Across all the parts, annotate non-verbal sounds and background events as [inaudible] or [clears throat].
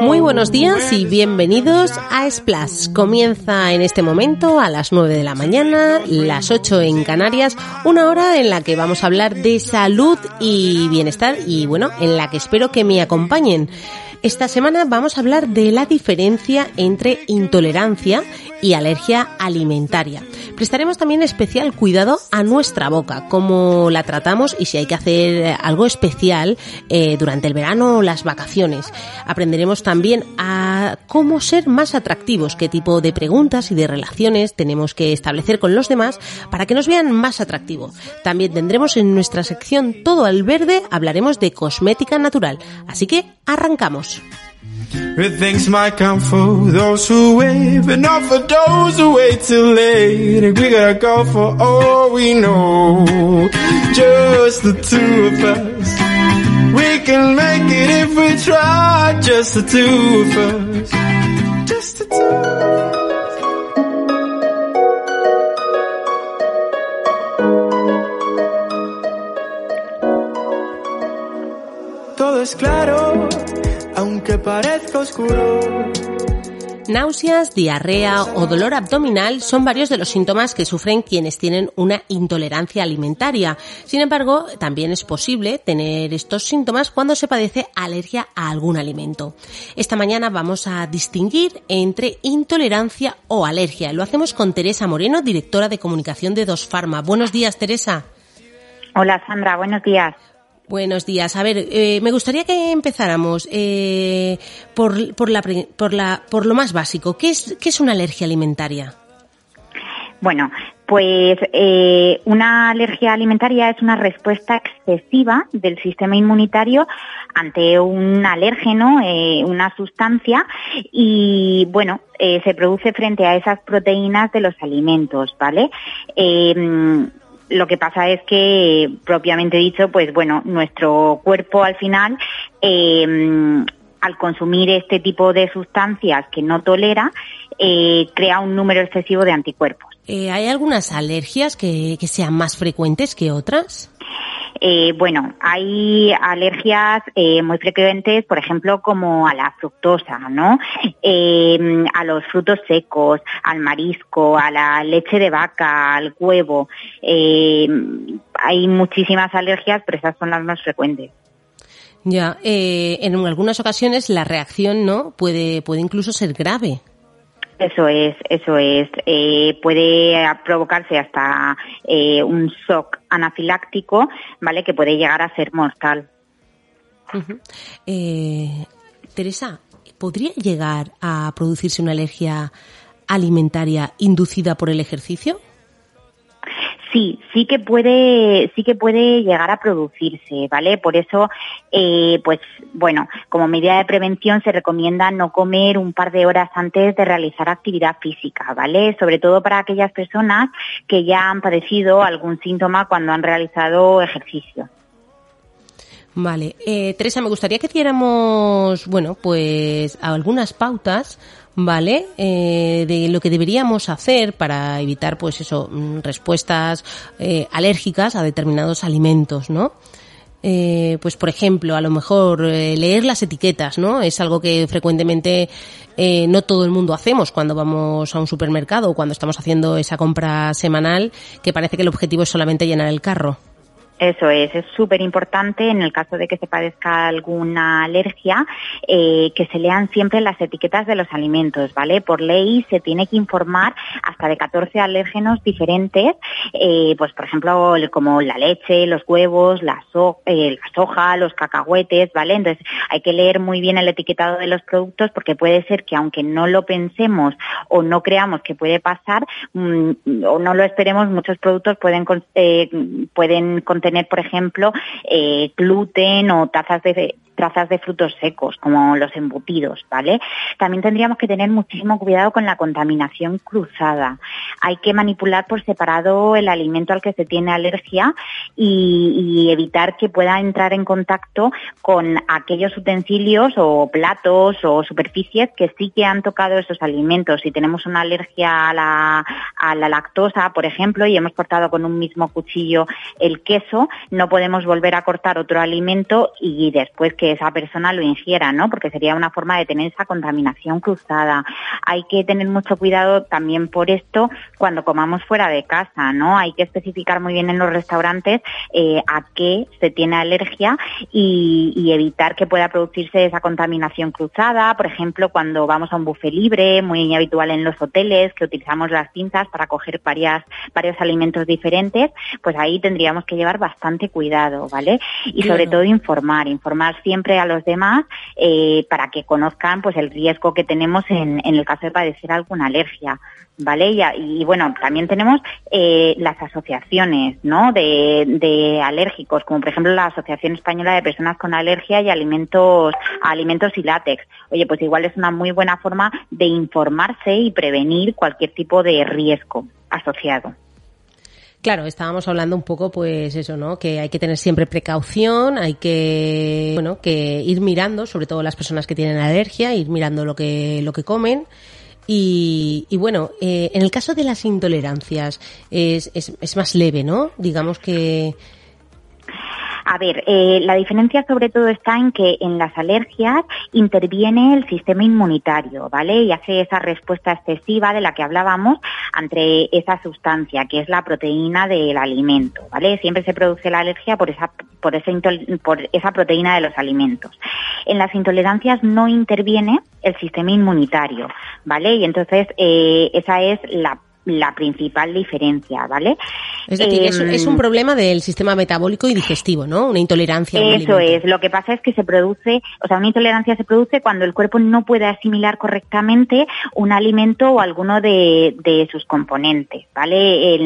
Muy buenos días y bienvenidos a Splash. Comienza en este momento a las 9 de la mañana, las 8 en Canarias, una hora en la que vamos a hablar de salud y bienestar y bueno, en la que espero que me acompañen. Esta semana vamos a hablar de la diferencia entre intolerancia y alergia alimentaria. Prestaremos también especial cuidado a nuestra boca, cómo la tratamos y si hay que hacer algo especial eh, durante el verano o las vacaciones. Aprenderemos también a cómo ser más atractivos, qué tipo de preguntas y de relaciones tenemos que establecer con los demás para que nos vean más atractivo. También tendremos en nuestra sección Todo al Verde, hablaremos de cosmética natural. Así que arrancamos. Good things might come for those who wait, but not for those who wait too late. And we gotta go for all we know. Just the two of us. We can make it if we try. Just the two of us. Just the two of us. Todo es claro aunque parezca oscuro. Náuseas, diarrea o dolor abdominal son varios de los síntomas que sufren quienes tienen una intolerancia alimentaria. Sin embargo, también es posible tener estos síntomas cuando se padece alergia a algún alimento. Esta mañana vamos a distinguir entre intolerancia o alergia. Lo hacemos con Teresa Moreno, directora de comunicación de Dos Pharma. Buenos días, Teresa. Hola, Sandra. Buenos días. Buenos días. A ver, eh, me gustaría que empezáramos eh, por, por, la, por, la, por lo más básico. ¿Qué es, qué es una alergia alimentaria? Bueno, pues eh, una alergia alimentaria es una respuesta excesiva del sistema inmunitario ante un alérgeno, eh, una sustancia, y bueno, eh, se produce frente a esas proteínas de los alimentos, ¿vale? Lo que pasa es que, propiamente dicho, pues bueno, nuestro cuerpo al final, em, al consumir este tipo de sustancias que no tolera, eh, crea un número excesivo de anticuerpos. Eh, ¿Hay algunas alergias que, que sean más frecuentes que otras? Eh, bueno, hay alergias eh, muy frecuentes, por ejemplo, como a la fructosa, ¿no? A los frutos secos, al marisco, a la leche de vaca, al huevo. hay muchísimas alergias, pero esas son las más frecuentes. Ya, en algunas ocasiones la reacción, ¿no? Puede, puede incluso ser grave. Eso es, eso es. Eh, puede provocarse hasta eh, un shock anafiláctico, ¿vale? Que puede llegar a ser mortal. Eh, Teresa, ¿podría llegar a producirse una alergia alimentaria inducida por el ejercicio? Sí, sí que puede, sí que puede llegar a producirse, ¿vale? Por eso, eh, pues, bueno, como medida de prevención se recomienda no comer un par de horas antes de realizar actividad física, ¿vale? Sobre todo para aquellas personas que ya han padecido algún síntoma cuando han realizado ejercicio. Vale, eh, Teresa, me gustaría que diéramos, bueno, pues algunas pautas ¿vale? Eh, de lo que deberíamos hacer para evitar, pues eso, mm, respuestas eh, alérgicas a determinados alimentos, ¿no? Eh, pues por ejemplo, a lo mejor leer las etiquetas, ¿no? Es algo que frecuentemente no todo el mundo hacemos cuando vamos a un supermercado o cuando estamos haciendo esa compra semanal, que parece que el objetivo es solamente llenar el carro. Eso es, es súper importante en el caso de que se padezca alguna alergia, eh, que se lean siempre las etiquetas de los alimentos, ¿vale? Por ley se tiene que informar hasta de 14 alérgenos diferentes, eh, pues por ejemplo como la leche, los huevos, la, eh, la soja, los cacahuetes, ¿vale? Entonces hay que leer muy bien el etiquetado de los productos porque puede ser que aunque no lo pensemos o no creamos que puede pasar mm, o no lo esperemos, muchos productos pueden, pueden contener tener, por ejemplo, eh, gluten o trazas de, trazas de frutos secos, como los embutidos, ¿vale? También tendríamos que tener muchísimo cuidado con la contaminación cruzada. Hay que manipular por separado el alimento al que se tiene alergia y, evitar que pueda entrar en contacto con aquellos utensilios o platos o superficies que sí que han tocado esos alimentos. Si tenemos una alergia a a la lactosa, por ejemplo, y hemos cortado con un mismo cuchillo el queso, no podemos volver a cortar otro alimento y después que esa persona lo ingiera, ¿no? Porque sería una forma de tener esa contaminación cruzada. Hay que tener mucho cuidado también por esto cuando comamos fuera de casa, ¿no? Hay que especificar muy bien en los restaurantes eh, a qué se tiene alergia y, y, evitar que pueda producirse esa contaminación cruzada. Por ejemplo, cuando vamos a un buffet libre, muy habitual en los hoteles, que utilizamos las cintas para coger varias, varios alimentos diferentes, pues ahí tendríamos que llevar bastante cuidado, ¿vale? Y sobre todo informar, informar siempre a los demás eh, para que conozcan pues el riesgo que tenemos en, en el caso de padecer alguna alergia. ¿vale? Y, y, bueno, también tenemos eh, las asociaciones, ¿no? De, de, alérgicos, como por ejemplo la Asociación Española de Personas con Alergia y Alimentos, Alimentos y Látex. Oye, pues igual es una muy buena forma de informarse y prevenir cualquier tipo de riesgo asociado. Claro, estábamos hablando un poco, pues eso, ¿no? Que hay que tener siempre precaución, hay que, bueno, que ir mirando, sobre todo las personas que tienen alergia, ir mirando lo que, lo que comen. Y, y bueno, eh, en el caso de las intolerancias es, es, es más leve, ¿no? Digamos que a ver, eh, la diferencia sobre todo está en que en las alergias interviene el sistema inmunitario, ¿vale? Y hace esa respuesta excesiva de la que hablábamos ante esa sustancia, que es la proteína del alimento, ¿vale? Siempre se produce la alergia por esa, por esa, por esa proteína de los alimentos. En las intolerancias no interviene el sistema inmunitario, ¿vale? Y entonces eh, esa es la la principal diferencia, ¿vale? Es decir, es, un em, problema del sistema metabólico y digestivo, ¿no? Una intolerancia. Eso es. Lo que pasa es que se produce, o sea, una intolerancia se produce cuando el cuerpo no puede asimilar correctamente un alimento o alguno de, sus componentes, ¿vale?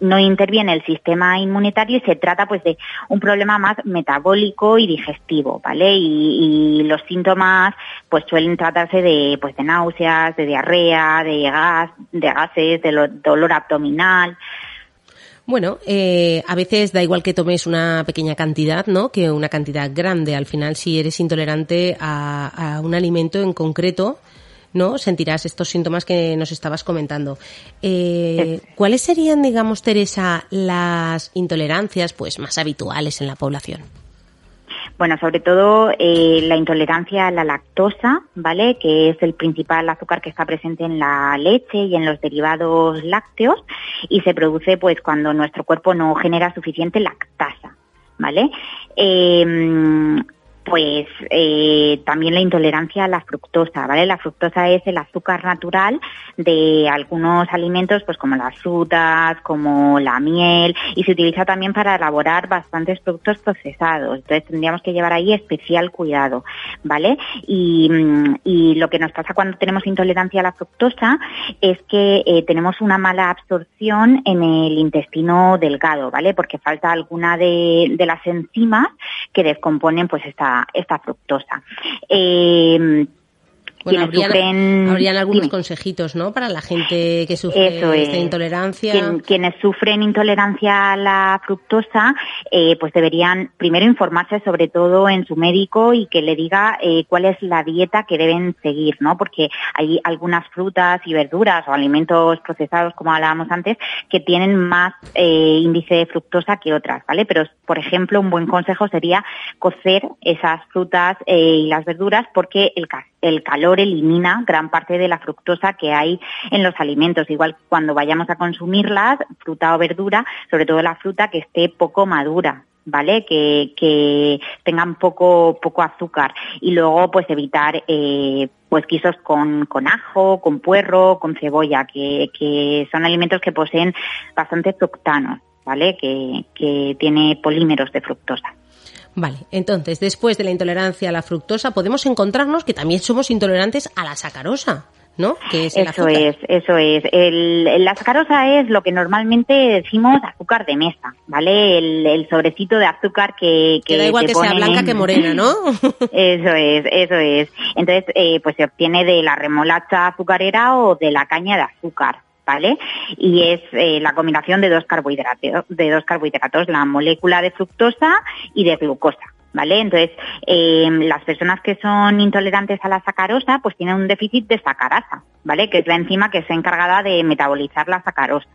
no interviene el sistema inmunitario y se trata, pues, de un problema más metabólico y digestivo, ¿vale? Y, los síntomas, pues, suelen tratarse de, pues, de náuseas, de diarrea, de gas, de gases, dolor abdominal. Bueno, eh, a veces da igual que tomes una pequeña cantidad, ¿no? Que una cantidad grande. Al final, si eres intolerante a, un alimento en concreto, ¿no? Sentirás estos síntomas que nos estabas comentando. Eh, ¿Cuáles serían, digamos, Teresa, las intolerancias, pues, más habituales en la población? Bueno, sobre todo eh, la intolerancia a la lactosa, ¿vale? Que es el principal azúcar que está presente en la leche y en los derivados lácteos y se produce pues cuando nuestro cuerpo no genera suficiente lactasa, ¿vale? Eh, pues eh, también la intolerancia a la fructosa, ¿vale? La fructosa es el azúcar natural de algunos alimentos, pues como las frutas, como la miel, y se utiliza también para elaborar bastantes productos procesados. Entonces tendríamos que llevar ahí especial cuidado, ¿vale? Y, y lo que nos pasa cuando tenemos intolerancia a la fructosa es que eh, tenemos una mala absorción en el intestino delgado, ¿vale? Porque falta alguna de, de las enzimas que descomponen pues esta esta, fructosa. Eh, bueno, habrían, algunos consejitos, ¿no? Para la gente que sufre esta intolerancia. quienes sufren intolerancia a la fructosa, eh, pues deberían primero informarse sobre todo en su médico y que le diga eh, cuál es la dieta que deben seguir, ¿no? Porque hay algunas frutas y verduras o alimentos procesados, como hablábamos antes, que tienen más eh, índice de fructosa que otras, ¿vale? Pero, por ejemplo, un buen consejo sería cocer esas frutas y las verduras porque el, el calor elimina gran parte de la fructosa que hay en los alimentos. Igual cuando vayamos a consumirlas, fruta o verdura, sobre todo la fruta que esté poco madura. ¿vale? Que, que tengan poco, poco azúcar. Y luego, pues evitar, eh, pues guisos con, con ajo, con puerro, con cebolla, que, que son alimentos que poseen bastante fructanos, ¿vale? Que, que tiene polímeros de fructosa. Vale, entonces, después de la intolerancia a la fructosa, podemos encontrarnos que también somos intolerantes a la sacarosa. ¿no? Que es eso es, eso es. El, la sacarosa es lo que normalmente decimos azúcar de mesa, ¿vale? El, sobrecito de azúcar que... Que, da igual que sea blanca que morena, ¿no? [laughs] eso es, eso es. Entonces, eh, pues se obtiene de la remolacha azucarera o de la caña de azúcar. Y es eh, la combinación de dos carbohidratos, de dos carbohidratos, la molécula de fructosa y de glucosa. ¿Vale? Entonces, eh, las personas que son intolerantes a la sacarosa, pues tienen un déficit de sacarasa, ¿vale? Que es la enzima que está encargada de metabolizar la sacarosa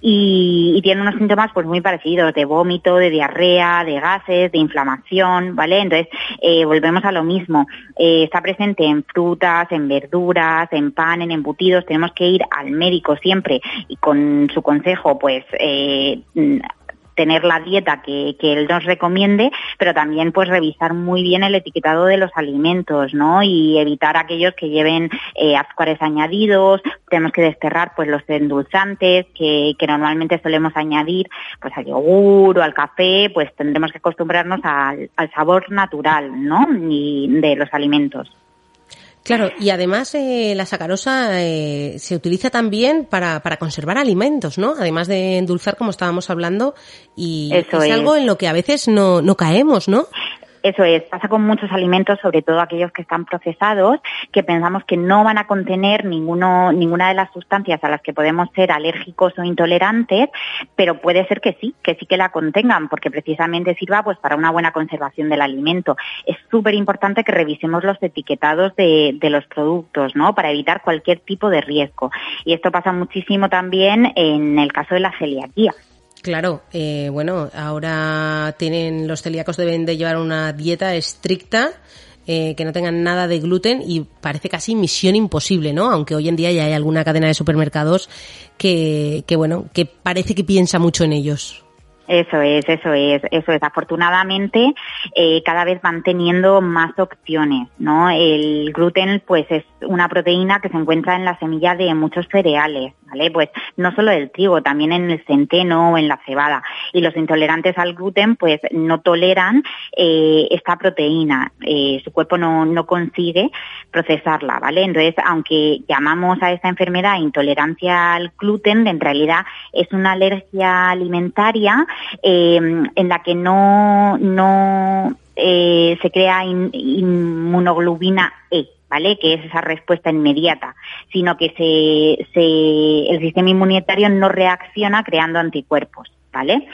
y, y tiene unos síntomas pues muy parecidos de vómito, de diarrea, de gases, de inflamación, ¿vale? Entonces eh, volvemos a lo mismo. Eh, está presente en frutas, en verduras, en pan, en embutidos. Tenemos que ir al médico siempre y con su consejo pues eh, tener la dieta que, él nos recomiende, pero también pues revisar muy bien el etiquetado de los alimentos, ¿no? Y evitar aquellos que lleven eh, azúcares añadidos, tenemos que desterrar pues los endulzantes que, normalmente solemos añadir pues al yogur o al café, pues tendremos que acostumbrarnos al, al sabor natural, ¿no? Y de los alimentos. Claro, y además eh, la sacarosa eh, se utiliza también para, para conservar alimentos, ¿no? Además de endulzar, como estábamos hablando, y es, algo en lo que a veces no, no caemos, ¿no? Eso es, pasa con muchos alimentos, sobre todo aquellos que están procesados, que pensamos que no van a contener ninguna de las sustancias a las que podemos ser alérgicos o intolerantes, pero puede ser que sí, que sí que la contengan, porque precisamente sirva pues para una buena conservación del alimento. Es súper importante que revisemos los etiquetados de, de los productos, ¿no? Para evitar cualquier tipo de riesgo. Y esto pasa muchísimo también en el caso de la celiaquía. Claro, eh, bueno, ahora tienen los celíacos deben de llevar una dieta estricta eh, que no tengan nada de gluten y parece casi misión imposible, ¿no? Aunque hoy en día ya hay alguna cadena de supermercados que, que bueno, que parece que piensa mucho en ellos. Eso es, eso es, eso es. Afortunadamente, eh, cada vez van teniendo más opciones, ¿no? El gluten, pues, es una proteína que se encuentra en la semilla de muchos cereales, ¿vale? Pues no solo del trigo, también en el centeno o en la cebada. Y los intolerantes al gluten, pues, no toleran eh, esta proteína. Eh, su cuerpo no, no consigue procesarla, ¿vale? Entonces, aunque llamamos a esta enfermedad intolerancia al gluten, en realidad es una alergia alimentaria eh, en la que no, no eh, se crea inmunoglobina E. ¿Vale? Que es esa respuesta inmediata, sino que se, se, el sistema inmunitario no reacciona creando anticuerpos. ¿Vale?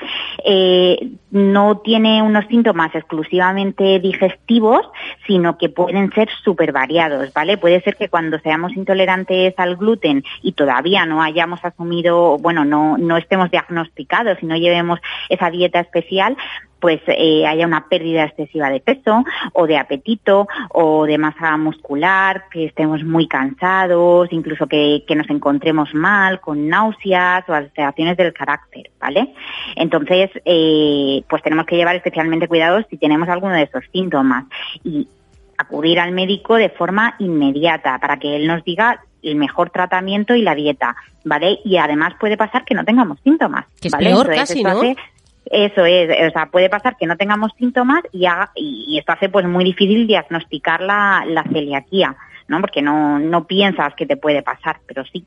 Eh, no tiene unos síntomas exclusivamente digestivos, sino que pueden ser súper variados, ¿vale? Puede ser que cuando seamos intolerantes al gluten y todavía no hayamos asumido, bueno, no, no estemos diagnosticados y no llevemos esa dieta especial, pues eh, haya una pérdida excesiva de peso o de apetito o de masa muscular, que estemos muy cansados, incluso que, nos encontremos mal, con náuseas o alteraciones del carácter, ¿vale? Entonces, eh, pues tenemos que llevar especialmente cuidado si tenemos alguno de esos síntomas y acudir al médico de forma inmediata para que él nos diga el mejor tratamiento y la dieta, ¿vale? Y además puede pasar que no tengamos síntomas, que es peor casi, ¿no? Eso es, o sea, puede pasar que no tengamos síntomas y, y esto hace pues muy difícil diagnosticar la, la celiaquía, ¿no? Porque no, no piensas que te puede pasar, pero sí.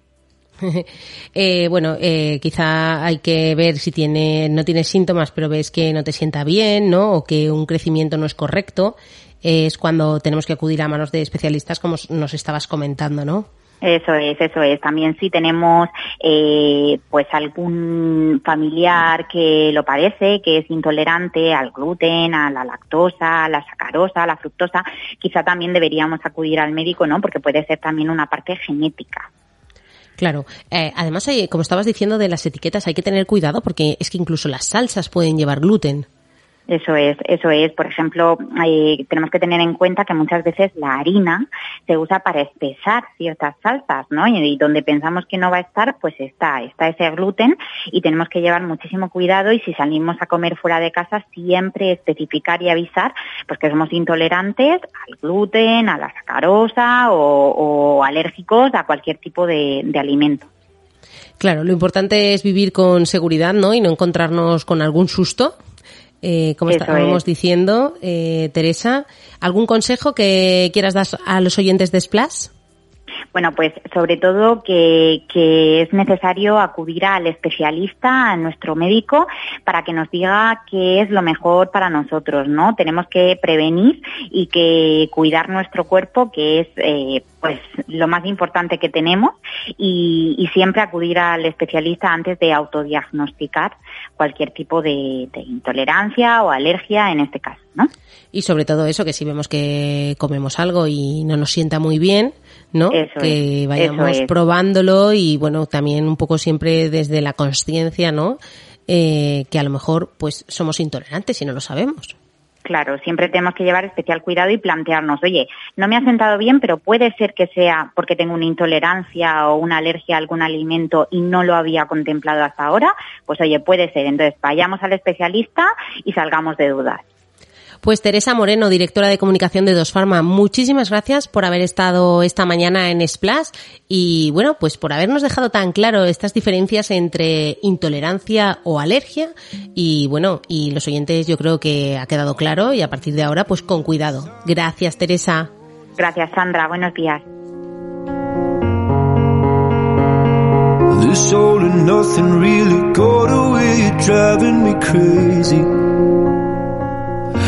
[laughs] eh, bueno, eh, quizá hay que ver si tiene, no tiene síntomas, pero ves que no te sienta bien, ¿no? O que un crecimiento no es correcto. es cuando tenemos que acudir a manos de especialistas, como nos estabas comentando, ¿no? Eso es, eso es. También si tenemos eh, pues algún familiar que lo padece, que es intolerante al gluten, a la lactosa, a la sacarosa, a la fructosa, quizá también deberíamos acudir al médico, ¿no? Porque puede ser también una parte genética. Claro. Eh, además, como estabas diciendo de las etiquetas, hay que tener cuidado porque es que incluso las salsas pueden llevar gluten. Eso es, eso es. Por ejemplo, eh, tenemos que tener en cuenta que muchas veces la harina se usa para espesar ciertas salsas, ¿no? Y, donde pensamos que no va a estar, pues está, está ese gluten y tenemos que llevar muchísimo cuidado y si salimos a comer fuera de casa siempre especificar y avisar, pues que somos intolerantes al gluten, a la sacarosa o, alérgicos a cualquier tipo de, de alimento. Claro, lo importante es vivir con seguridad, ¿no? Y no encontrarnos con algún susto eh, como estábamos diciendo, eh, Teresa, ¿algún consejo que quieras dar a los oyentes de Splash? Bueno, pues sobre todo que, que es necesario acudir al especialista, a nuestro médico, para que nos diga qué es lo mejor para nosotros, ¿no? Tenemos que prevenir y que cuidar nuestro cuerpo, que es eh, pues lo más importante que tenemos, y, y, siempre acudir al especialista antes de autodiagnosticar cualquier tipo de, de intolerancia o alergia en este caso, ¿no? Y sobre todo eso, que si vemos que comemos algo y no nos sienta muy bien, ¿no? que vayamos probándolo y bueno, también un poco siempre desde la conciencia, ¿no? Eh, que a lo mejor pues somos intolerantes y no lo sabemos. Claro, siempre tenemos que llevar especial cuidado y plantearnos, oye, no me ha sentado bien, pero puede ser que sea porque tengo una intolerancia o una alergia a algún alimento y no lo había contemplado hasta ahora. Pues oye, puede ser. Entonces, vayamos al especialista y salgamos de dudas. Pues Teresa Moreno, directora de comunicación de Dos Pharma, muchísimas gracias por haber estado esta mañana en Splash y bueno, pues por habernos dejado tan claro estas diferencias entre intolerancia o alergia y bueno, y los oyentes yo creo que ha quedado claro y a partir de ahora pues con cuidado. Gracias Teresa. Gracias Sandra, buenos días.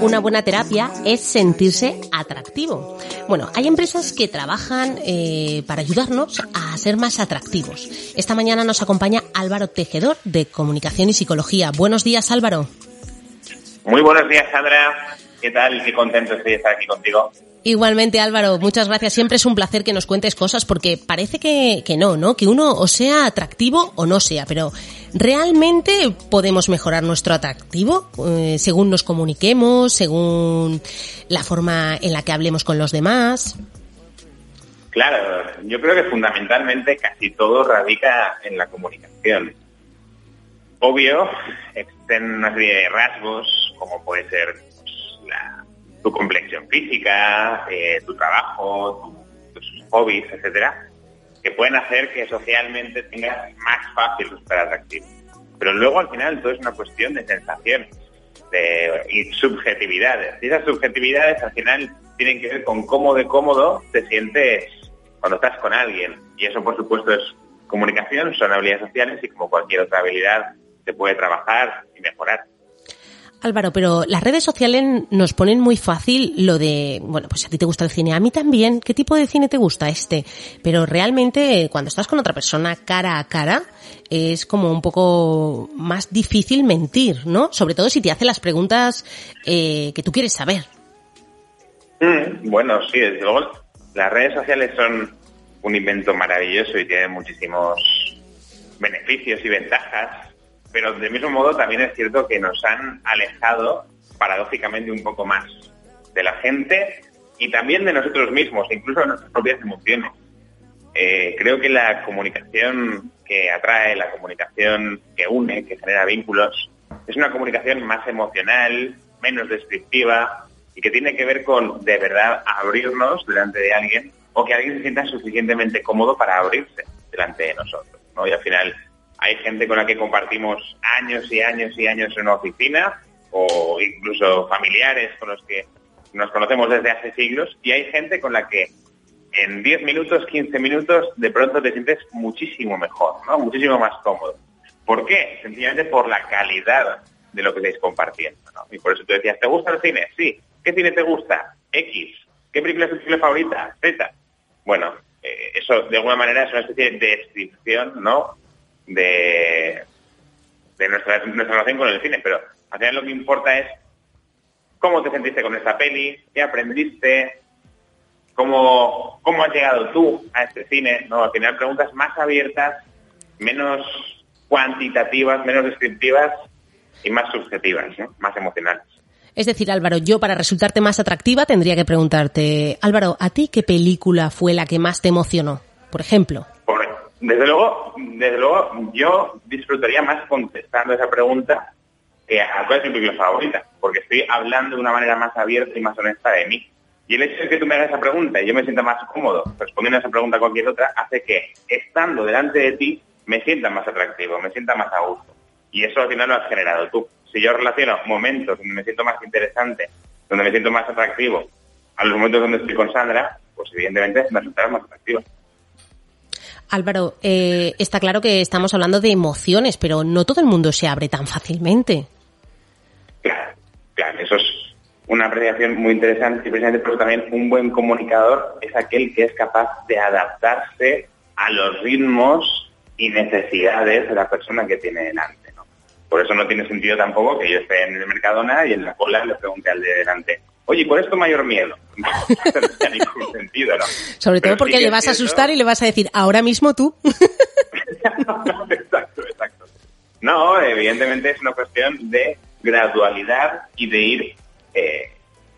Una buena terapia es sentirse atractivo. Bueno, hay empresas que trabajan eh, para ayudarnos a ser más atractivos. Esta mañana nos acompaña Álvaro Tejedor de Comunicación y Psicología. Buenos días, Álvaro. Muy buenos días, Sandra. ¿Qué tal? Qué contento estoy de estar aquí contigo. Igualmente, Álvaro, muchas gracias. Siempre es un placer que nos cuentes cosas porque parece que, que no, ¿no? Que uno o sea atractivo o no sea, pero ¿realmente podemos mejorar nuestro atractivo eh, según nos comuniquemos, según la forma en la que hablemos con los demás? Claro, yo creo que fundamentalmente casi todo radica en la comunicación. Obvio, existen una serie de rasgos, como puede ser tu complexión física, eh, tu trabajo, tus hobbies, etcétera, que pueden hacer que socialmente tengas más fácil resultar atractivo. Pero luego al final todo es una cuestión de sensaciones de, y subjetividades. Y esas subjetividades al final tienen que ver con cómo de cómodo te sientes cuando estás con alguien. Y eso por supuesto es comunicación, son habilidades sociales y como cualquier otra habilidad se puede trabajar y mejorar. Álvaro, pero las redes sociales nos ponen muy fácil lo de, bueno, pues a ti te gusta el cine, a mí también, ¿qué tipo de cine te gusta este? Pero realmente cuando estás con otra persona cara a cara, es como un poco más difícil mentir, ¿no? Sobre todo si te hace las preguntas eh, que tú quieres saber. Mm, bueno, sí, desde luego las redes sociales son un invento maravilloso y tienen muchísimos beneficios y ventajas pero del mismo modo también es cierto que nos han alejado paradójicamente un poco más de la gente y también de nosotros mismos, incluso de nuestras propias emociones. Eh, creo que la comunicación que atrae, la comunicación que une, que genera vínculos, es una comunicación más emocional, menos descriptiva y que tiene que ver con de verdad abrirnos delante de alguien o que alguien se sienta suficientemente cómodo para abrirse delante de nosotros. ¿no? Y al final hay gente con la que compartimos años y años y años en una oficina o incluso familiares con los que nos conocemos desde hace siglos y hay gente con la que en 10 minutos, 15 minutos, de pronto te sientes muchísimo mejor, ¿no? muchísimo más cómodo. ¿Por qué? Sencillamente por la calidad de lo que estáis compartiendo. ¿no? Y por eso tú decías, ¿te gusta el cine? Sí. ¿Qué cine te gusta? X. ¿Qué película es tu película favorita? Z. Bueno, eh, eso de alguna manera es una especie de descripción, ¿no? De, nuestra, nuestra relación con el cine, pero al final lo que importa es cómo te sentiste con esta peli, qué aprendiste, cómo, cómo has llegado tú a este cine, ¿no? Al final preguntas más abiertas, menos cuantitativas, menos descriptivas y más subjetivas, más emocionales. Es decir, Álvaro, yo para resultarte más atractiva tendría que preguntarte, Álvaro, ¿a ti qué película fue la que más te emocionó? Por ejemplo. Desde luego, desde luego, yo disfrutaría más contestando esa pregunta que a cuál es mi película favorita, porque estoy hablando de una manera más abierta y más honesta de mí. Y el hecho de que tú me hagas esa pregunta y yo me sienta más cómodo respondiendo a esa pregunta a cualquier otra, hace que, estando delante de ti, me sienta más atractivo, me sienta más a gusto. Y eso al final lo has generado tú. Si yo relaciono momentos donde me siento más interesante, donde me siento más atractivo, a los momentos donde estoy con Sandra, pues evidentemente me resultará más atractivo. Álvaro, eh, está claro que estamos hablando de emociones, pero no todo el mundo se abre tan fácilmente. Claro, eso es una apreciación muy interesante y precisamente pero también un buen comunicador es aquel que es capaz de adaptarse a los ritmos y necesidades de la persona que tiene delante. ¿No? Por eso no tiene sentido tampoco que yo esté en el Mercadona y en la cola le pregunte al de delante, oye, ¿cuál es tu mayor miedo? [laughs] No, tiene ningún sentido, ¿no? Sobre todo porque le vas a asustar y le vas a decir, ahora mismo tú. [laughs] [laughs] exacto, exacto. No, evidentemente es una cuestión de gradualidad y de ir eh,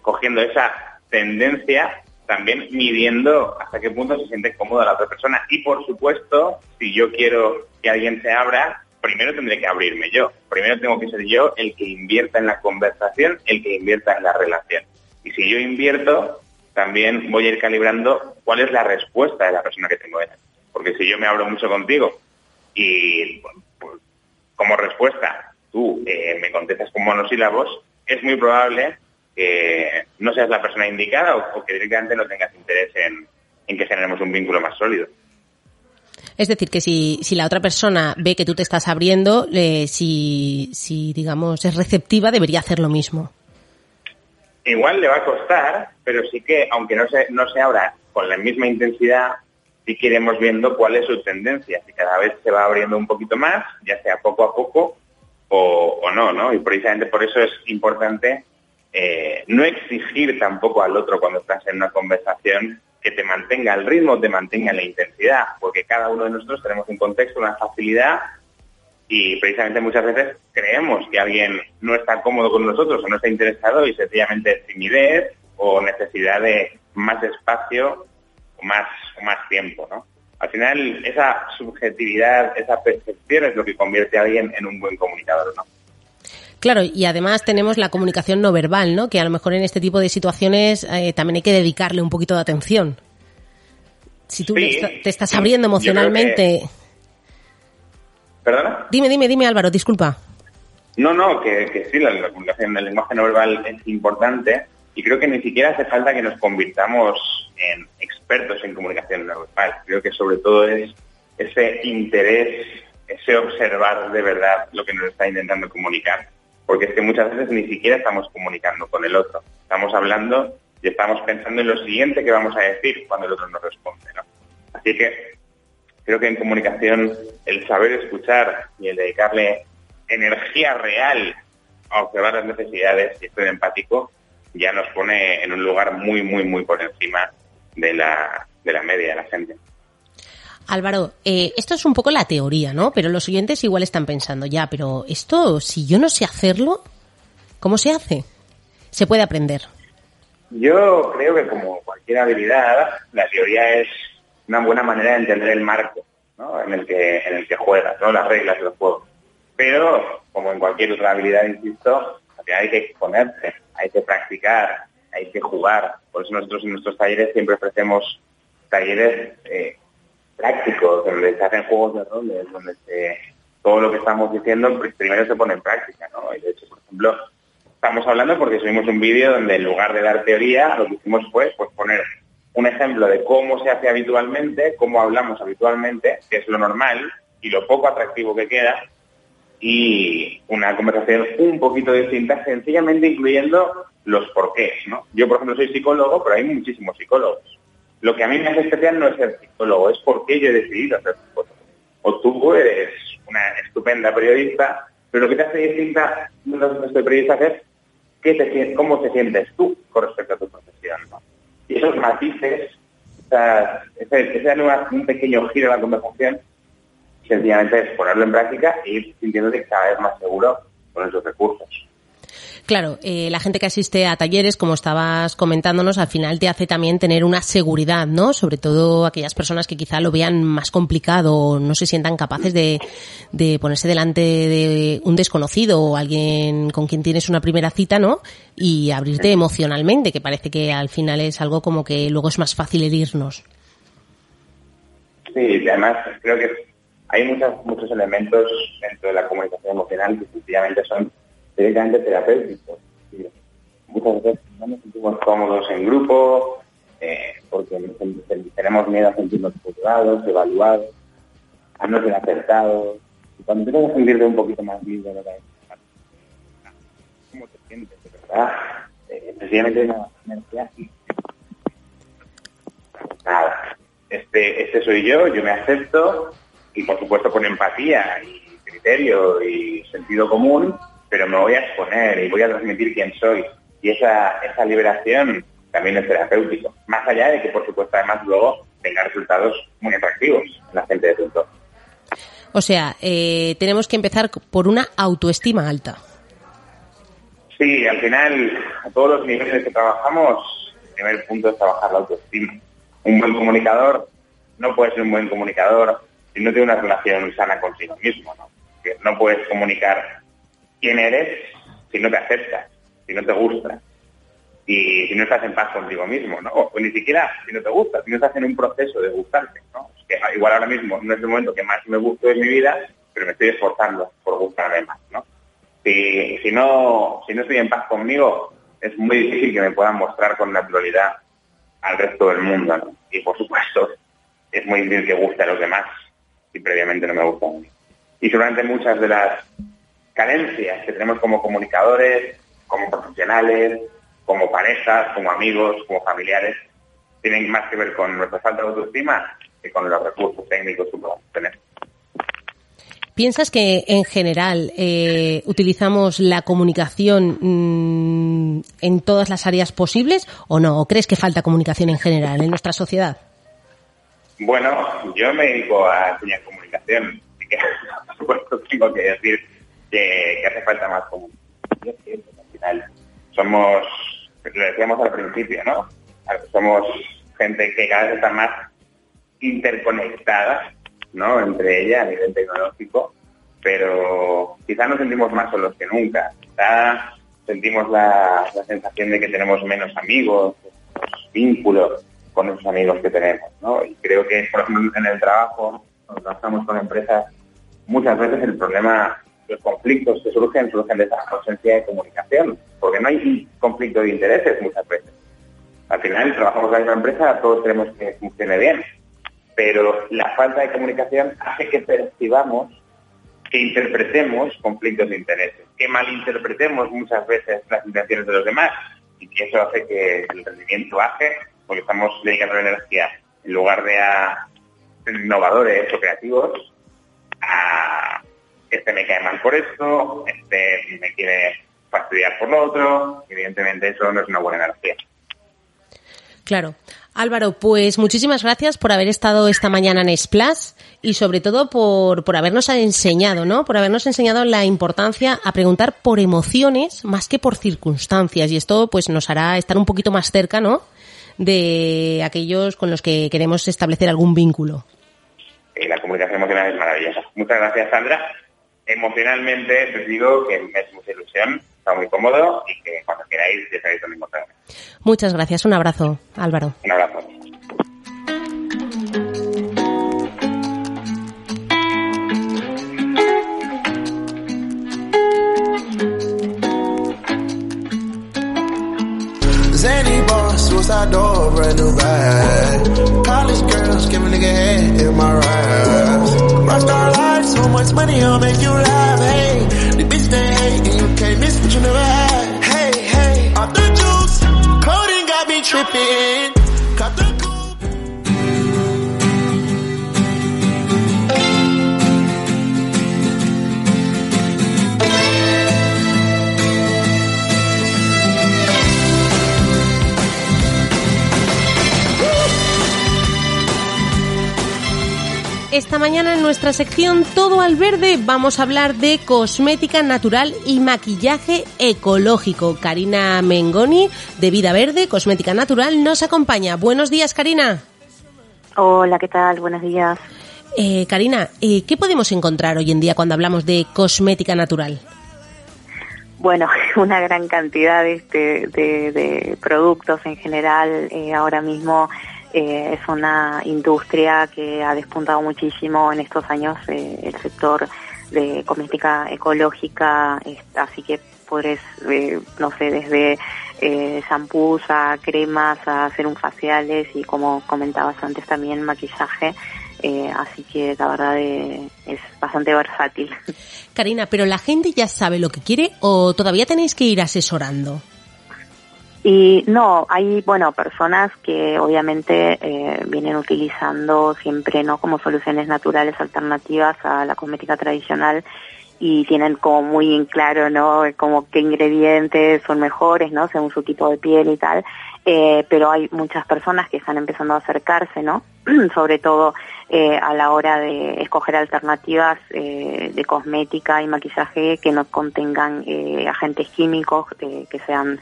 cogiendo esa tendencia, también midiendo hasta qué punto se siente cómoda la otra persona. Y por supuesto, si yo quiero que alguien se abra, primero tendré que abrirme yo. Primero tengo que ser yo el que invierta en la conversación, el que invierta en la relación. Y si yo invierto, también voy a ir calibrando cuál es la respuesta de la persona que tengo delante. Porque si yo me abro mucho contigo y pues, como respuesta tú eh, me contestas con monosílabos, es muy probable que no seas la persona indicada o, que directamente no tengas interés en, que generemos un vínculo más sólido. Es decir, que si, si la otra persona ve que tú te estás abriendo, si, si, digamos, es receptiva, debería hacer lo mismo. Igual le va a costar, pero sí que, aunque no se, no se abra con la misma intensidad, sí que iremos viendo cuál es su tendencia. Si cada vez se va abriendo un poquito más, ya sea poco a poco o, o no, ¿no? Y precisamente por eso es importante eh, no exigir tampoco al otro cuando estás en una conversación que te mantenga el ritmo, te mantenga la intensidad, porque cada uno de nosotros tenemos un contexto, una facilidad y precisamente muchas veces creemos que alguien no está cómodo con nosotros o no está interesado y sencillamente timidez o necesidad de más espacio o más, más tiempo, ¿no? Al final, esa subjetividad, esa percepción es lo que convierte a alguien en un buen comunicador, ¿no? Claro, y además tenemos la comunicación no verbal, ¿no? Que a lo mejor en este tipo de situaciones eh, también hay que dedicarle un poquito de atención. Si tú te estás abriendo emocionalmente. ¿Perdona? Dime, dime, dime, Álvaro, disculpa. No, no, que, sí, la, comunicación del lenguaje no verbal es importante y creo que ni siquiera hace falta que nos convirtamos en expertos en comunicación no verbal. Creo que sobre todo es ese interés, ese observar de verdad lo que nos está intentando comunicar porque es que muchas veces ni siquiera estamos comunicando con el otro. Estamos hablando y estamos pensando en lo siguiente que vamos a decir cuando el otro nos responde. Así que creo que en comunicación el saber escuchar y el dedicarle energía real a observar las necesidades y esto empático ya nos pone en un lugar muy, muy, muy por encima de la, de la media de la gente. Álvaro, eh, esto es un poco la teoría, ¿no? Pero los oyentes igual están pensando, ya, pero esto, si yo no sé hacerlo, ¿cómo se hace? ¿Se puede aprender? Yo creo que como cualquier habilidad, la teoría es una buena manera de entender el marco ¿no? en, el que, en el que juegas, ¿no? las reglas del juego. Pero, como en cualquier otra habilidad, insisto, hay que exponerse, hay que practicar, hay que jugar. Por eso nosotros en nuestros talleres siempre ofrecemos talleres eh, prácticos, donde se hacen juegos de roles, donde todo lo que estamos diciendo pues, primero se pone en práctica, ¿no? Y de hecho, por ejemplo, estamos hablando porque subimos un vídeo donde en lugar de dar teoría, lo que hicimos fue pues, poner un ejemplo de cómo se hace habitualmente, cómo hablamos habitualmente, que es lo normal y lo poco atractivo que queda, y una conversación un poquito distinta, sencillamente incluyendo los porqués, ¿no? Yo, por ejemplo, soy psicólogo, pero hay muchísimos psicólogos. Lo que a mí me hace especial no es ser psicólogo, es porque yo he decidido ser psicólogo. O tú eres una estupenda periodista, pero lo que te hace distinta de los periodistas es qué cómo te sientes tú con respecto a tu profesión. Y esos matices, ese, ese un pequeño giro en la conversación, sencillamente es ponerlo en práctica e ir sintiéndote cada vez más seguro con esos recursos. Claro, eh, la gente que asiste a talleres, como estabas comentándonos, al final te hace también tener una seguridad, ¿no? Sobre todo aquellas personas que quizá lo vean más complicado o no se sientan capaces de, de ponerse delante de un desconocido o alguien con quien tienes una primera cita, ¿no? Y abrirte emocionalmente, que parece que al final es algo como que luego es más fácil herirnos. Sí, además creo que hay muchos, elementos dentro de la comunicación emocional que sencillamente son directamente terapéutico. Muchas veces no nos sentimos cómodos en grupo, eh, porque tenemos miedo a sentirnos juzgados, evaluados, a no ser acertados. Y cuando empiezas a sentirte un poquito más libre. ¿Cómo te sientes, verdad? Eh, sencillamente una energía Nada. Este, este soy yo, yo me acepto y por supuesto con empatía y criterio y sentido común pero me voy a exponer y voy a transmitir quién soy. Y esa, esa liberación también es terapéutico. Más allá de que, por supuesto, además luego tenga resultados muy atractivos en la gente de tu entorno. O sea, eh, tenemos que empezar por una autoestima alta. Sí, al final, a todos los niveles que trabajamos, el primer punto es trabajar la autoestima. Un buen comunicador no puede ser un buen comunicador si no tiene una relación sana consigo mismo. ¿no? No puedes comunicar quién eres si no te aceptas, si no te gusta y si no estás en paz contigo mismo, ¿no? O, ni siquiera si no te gusta, si no estás en un proceso de gustarte, ¿no? que igual ahora mismo no es el momento que más me gusto en mi vida, pero me estoy esforzando por gustarme más, ¿no? Si, si no si no estoy en paz conmigo, es muy difícil que me puedan mostrar con naturalidad al resto del mundo, ¿no? Y por supuesto, es muy difícil que guste a los demás si previamente no me gusta a mí. Y seguramente muchas de las carencias que tenemos como comunicadores, como profesionales, como parejas, como amigos, como familiares, tienen más que ver con nuestra falta de autoestima que con los recursos técnicos que podemos tener. ¿Piensas que en general eh, utilizamos la comunicación mm, en todas las áreas posibles o no? ¿O crees que falta comunicación en general en nuestra sociedad? Bueno, yo me dedico a enseñar comunicación, así que [laughs] por supuesto tengo que decir que, hace falta más comunicación. Al final somos, lo decíamos al principio, ¿no? Somos gente que cada vez está más interconectada, ¿no? Entre ella a nivel tecnológico, pero quizás nos sentimos más solos que nunca. Quizá sentimos la, sensación de que tenemos menos amigos, menos vínculos con esos amigos que tenemos, ¿no? Y creo que, por ejemplo, en el trabajo, cuando trabajamos con empresas, muchas veces el problema los conflictos que surgen surgen de esa ausencia de comunicación, porque no hay conflicto de intereses muchas veces. Al final trabajamos en la misma empresa, todos queremos que funcione bien, pero la falta de comunicación hace que percibamos, que interpretemos conflictos de intereses, que malinterpretemos muchas veces las intenciones de los demás y que eso hace que el rendimiento baje porque estamos dedicando la energía en lugar de a innovadores o creativos a este me cae mal por esto, este me quiere fastidiar por lo otro, evidentemente eso no es una buena energía. Claro. Álvaro, pues muchísimas gracias por haber estado esta mañana en Splash y sobre todo por, por habernos enseñado, ¿no? Por habernos enseñado la importancia a preguntar por emociones más que por circunstancias y esto pues nos hará estar un poquito más cerca, ¿no? De aquellos con los que queremos establecer algún vínculo. la comunicación emocional es maravillosa. Muchas gracias, Sandra emocionalmente te digo que me es mucha ilusión, está muy cómodo y que cuando queráis ya sabéis dónde encontrarme. Muchas gracias, un abrazo, Álvaro. Un abrazo. Zany boss, suicide door, brand new bag. College girls, give a nigga head in my raps. Rockstar life, so much money, I'll make you laugh. Hey, the bitch they hate, and you can't miss what you never had. Hey, hey, off the juice, coding got me tripping. Esta mañana en nuestra sección Todo al Verde vamos a hablar de cosmética natural y maquillaje ecológico. Karina Mengoni de Vida Verde, Cosmética Natural, nos acompaña. Buenos días, Karina. Hola, ¿qué tal? Buenos días. Eh, Karina, eh, ¿qué podemos encontrar hoy en día cuando hablamos de cosmética natural? Bueno, [laughs] una gran cantidad de, este, de, productos en general. Eh, ahora mismo eh, es una industria que ha despuntado muchísimo en estos años eh, el sector de cosmética ecológica, así que podés, no sé, desde eh, shampoos a cremas a un faciales y como comentabas antes también maquillaje. Eh, así que la verdad es bastante versátil. Karina, ¿pero la gente ya sabe lo que quiere o todavía tenéis que ir asesorando? Y no, hay, bueno, personas que obviamente eh, vienen utilizando siempre, ¿no? Como soluciones naturales alternativas a la cosmética tradicional y tienen como muy en claro, ¿no? Como qué ingredientes son mejores, ¿no? Según su tipo de piel y tal. Eh, pero hay muchas personas que están empezando a acercarse, ¿no? [clears throat] Sobre todo eh, a la hora de escoger alternativas eh, de cosmética y maquillaje que no contengan agentes químicos que sean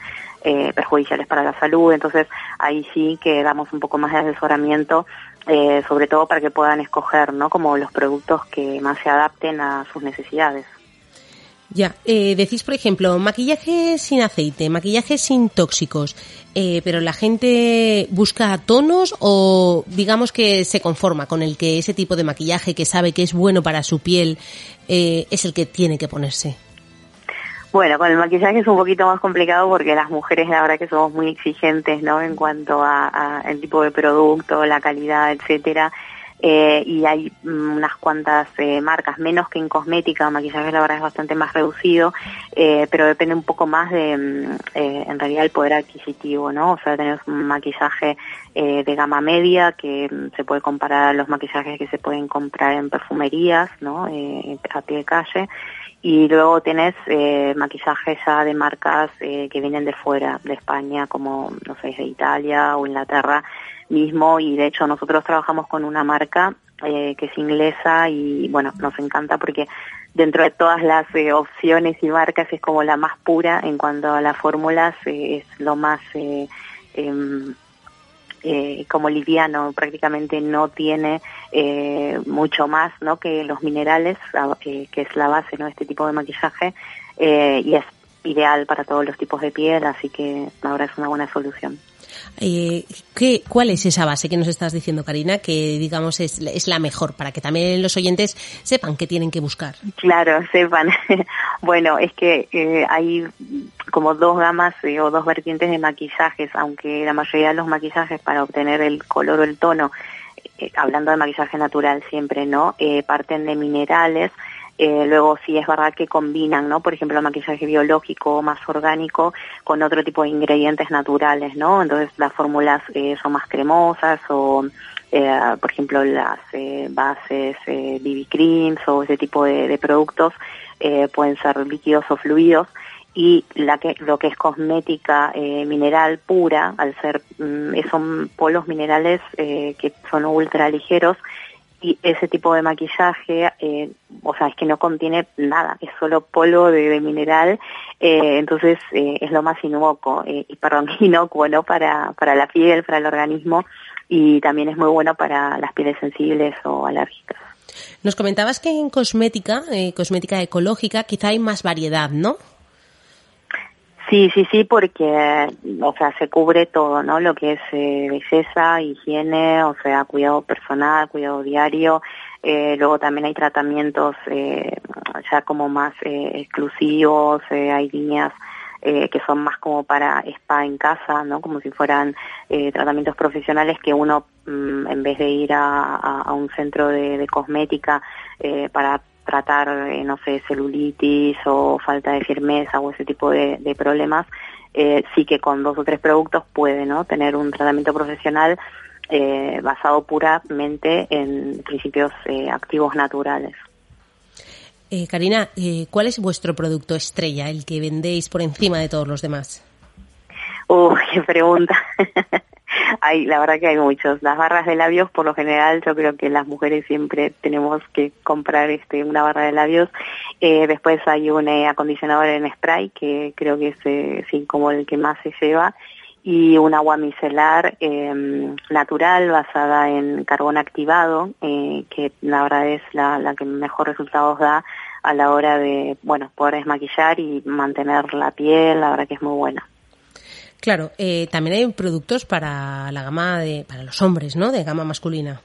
perjudiciales para la salud. Entonces ahí sí que damos un poco más de asesoramiento sobre todo para que puedan escoger, ¿no? Como los productos que más se adapten a sus necesidades. Ya, eh, decís, por ejemplo, maquillaje sin aceite, maquillaje sin tóxicos, eh, pero la gente busca tonos o digamos que se conforma con el que ese tipo de maquillaje que sabe que es bueno para su piel eh, es el que tiene que ponerse. Bueno, con el maquillaje es un poquito más complicado porque las mujeres la verdad que somos muy exigentes, ¿no? En cuanto a, el tipo de producto, la calidad, etcétera. Eh, y hay mm, unas cuantas eh, marcas, menos que en cosmética, maquillaje la verdad es bastante más reducido, eh, pero depende un poco más de, mm, en realidad, el poder adquisitivo, ¿no? O sea, tenemos un maquillaje de gama media que mm, se puede comparar a los maquillajes que se pueden comprar en perfumerías, ¿no? a pie de calle. Y luego tenés maquillajes ya de marcas que vienen de fuera, de España, como, no sé, de Italia o Inglaterra, mismo. Y de hecho nosotros trabajamos con una marca eh, que es inglesa y bueno, nos encanta porque dentro de todas las eh, opciones y marcas es como la más pura en cuanto a las fórmulas, eh, es lo más em, como liviano, prácticamente no tiene mucho más ¿no? que los minerales, que es la base ¿no? este tipo de maquillaje y es ideal para todos los tipos de piel, así que ahora es una buena solución. Eh, ¿qué, ¿Cuál es esa base que nos estás diciendo, Karina, que digamos es, es la mejor para que también los oyentes sepan qué tienen que buscar? Claro, sepan. [laughs] bueno, es que eh, hay como dos gamas eh, o dos vertientes de maquillajes, aunque la mayoría de los maquillajes para obtener el color o el tono, eh, hablando de maquillaje natural siempre, ¿no? parten de minerales eh, luego sí es verdad que combinan, ¿no? Por ejemplo, maquillaje biológico más orgánico con otro tipo de ingredientes naturales, ¿no? Entonces las fórmulas eh, son más cremosas o, eh, por ejemplo, las bases BB creams o ese tipo de, de productos pueden ser líquidos o fluidos y la que, lo que es cosmética mineral pura, al ser, mm, son polos minerales que son ultra ligeros, y ese tipo de maquillaje, eh, o sea, es que no contiene nada, es solo polvo de, mineral, eh, entonces eh, es lo más inocuo, y perdón, [laughs] inocuo, ¿no? Para, para la piel, para el organismo, y también es muy bueno para las pieles sensibles o alérgicas. Nos comentabas que en cosmética, cosmética ecológica, quizá hay más variedad, ¿no? Sí, sí, sí, porque, o sea, se cubre todo, ¿no? Lo que es eh, belleza, higiene, o sea, cuidado personal, cuidado diario. Eh, luego también hay tratamientos eh, ya como más exclusivos, hay líneas que son más como para spa en casa, ¿no? Como si fueran tratamientos profesionales que uno, mm, en vez de ir a, un centro de, cosmética para tratar, eh, no sé, celulitis o falta de firmeza o ese tipo de, problemas, eh, sí que con dos o tres productos puede ¿no? tener un tratamiento profesional eh, basado puramente en principios activos naturales. Karina, ¿cuál es vuestro producto estrella, el que vendéis por encima de todos los demás? Uh, [laughs] qué pregunta. [laughs] hay, la verdad que hay muchos. Las barras de labios, por lo general, yo creo que las mujeres siempre tenemos que comprar este una barra de labios. Eh, después hay un eh, acondicionador en spray, que creo que es eh, como el que más se lleva, y un agua micelar em, natural basada en carbón activado, que la verdad es la, la que mejor resultados da a la hora de, bueno, poder desmaquillar y mantener la piel, la verdad que es muy buena. Claro, eh, también hay productos para la gama de, para los hombres, ¿no? De gama masculina.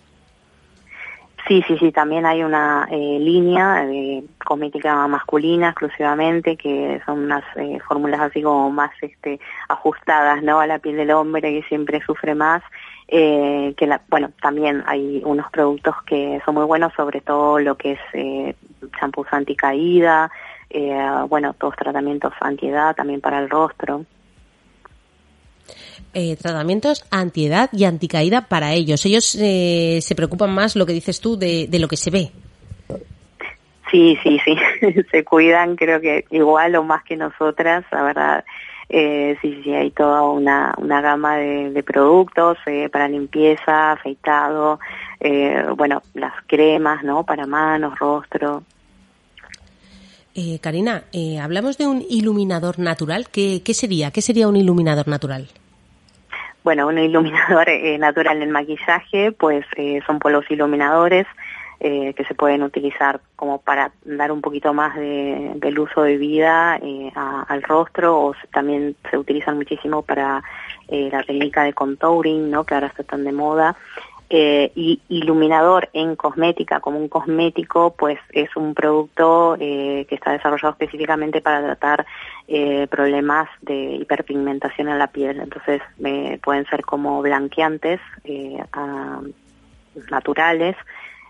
Sí, sí, sí, también hay una eh, línea de cosmética masculina exclusivamente, que son unas eh, fórmulas así como más este, ajustadas ¿no? a la piel del hombre que siempre sufre más. Eh, que la, bueno, también hay unos productos que son muy buenos, sobre todo lo que es eh, champús anticaída, eh, bueno, todos tratamientos antiedad también para el rostro eh, tratamientos antiedad y anticaída para ellos. Ellos eh, se preocupan más, lo que dices tú, de, de lo que se ve. Sí, sí, sí, [laughs] se cuidan, creo que igual o más que nosotras, la verdad. Eh, sí, sí, hay toda una, una gama de, de productos eh, para limpieza, afeitado, eh, bueno, las cremas, ¿no? Para manos, rostro. Eh, Karina, eh, hablamos de un iluminador natural. ¿Qué, ¿Qué sería? ¿Qué sería un iluminador natural? Bueno, un iluminador [laughs] eh, natural en maquillaje, pues eh, son polos iluminadores eh, que se pueden utilizar como para dar un poquito más de, del uso de vida eh, al rostro o también se utilizan muchísimo para la técnica de contouring, ¿no? que ahora está tan de moda. Eh, y iluminador en cosmética como un cosmético, pues es un producto eh, que está desarrollado específicamente para tratar eh, problemas de hiperpigmentación en la piel. Entonces eh, pueden ser como blanqueantes eh, naturales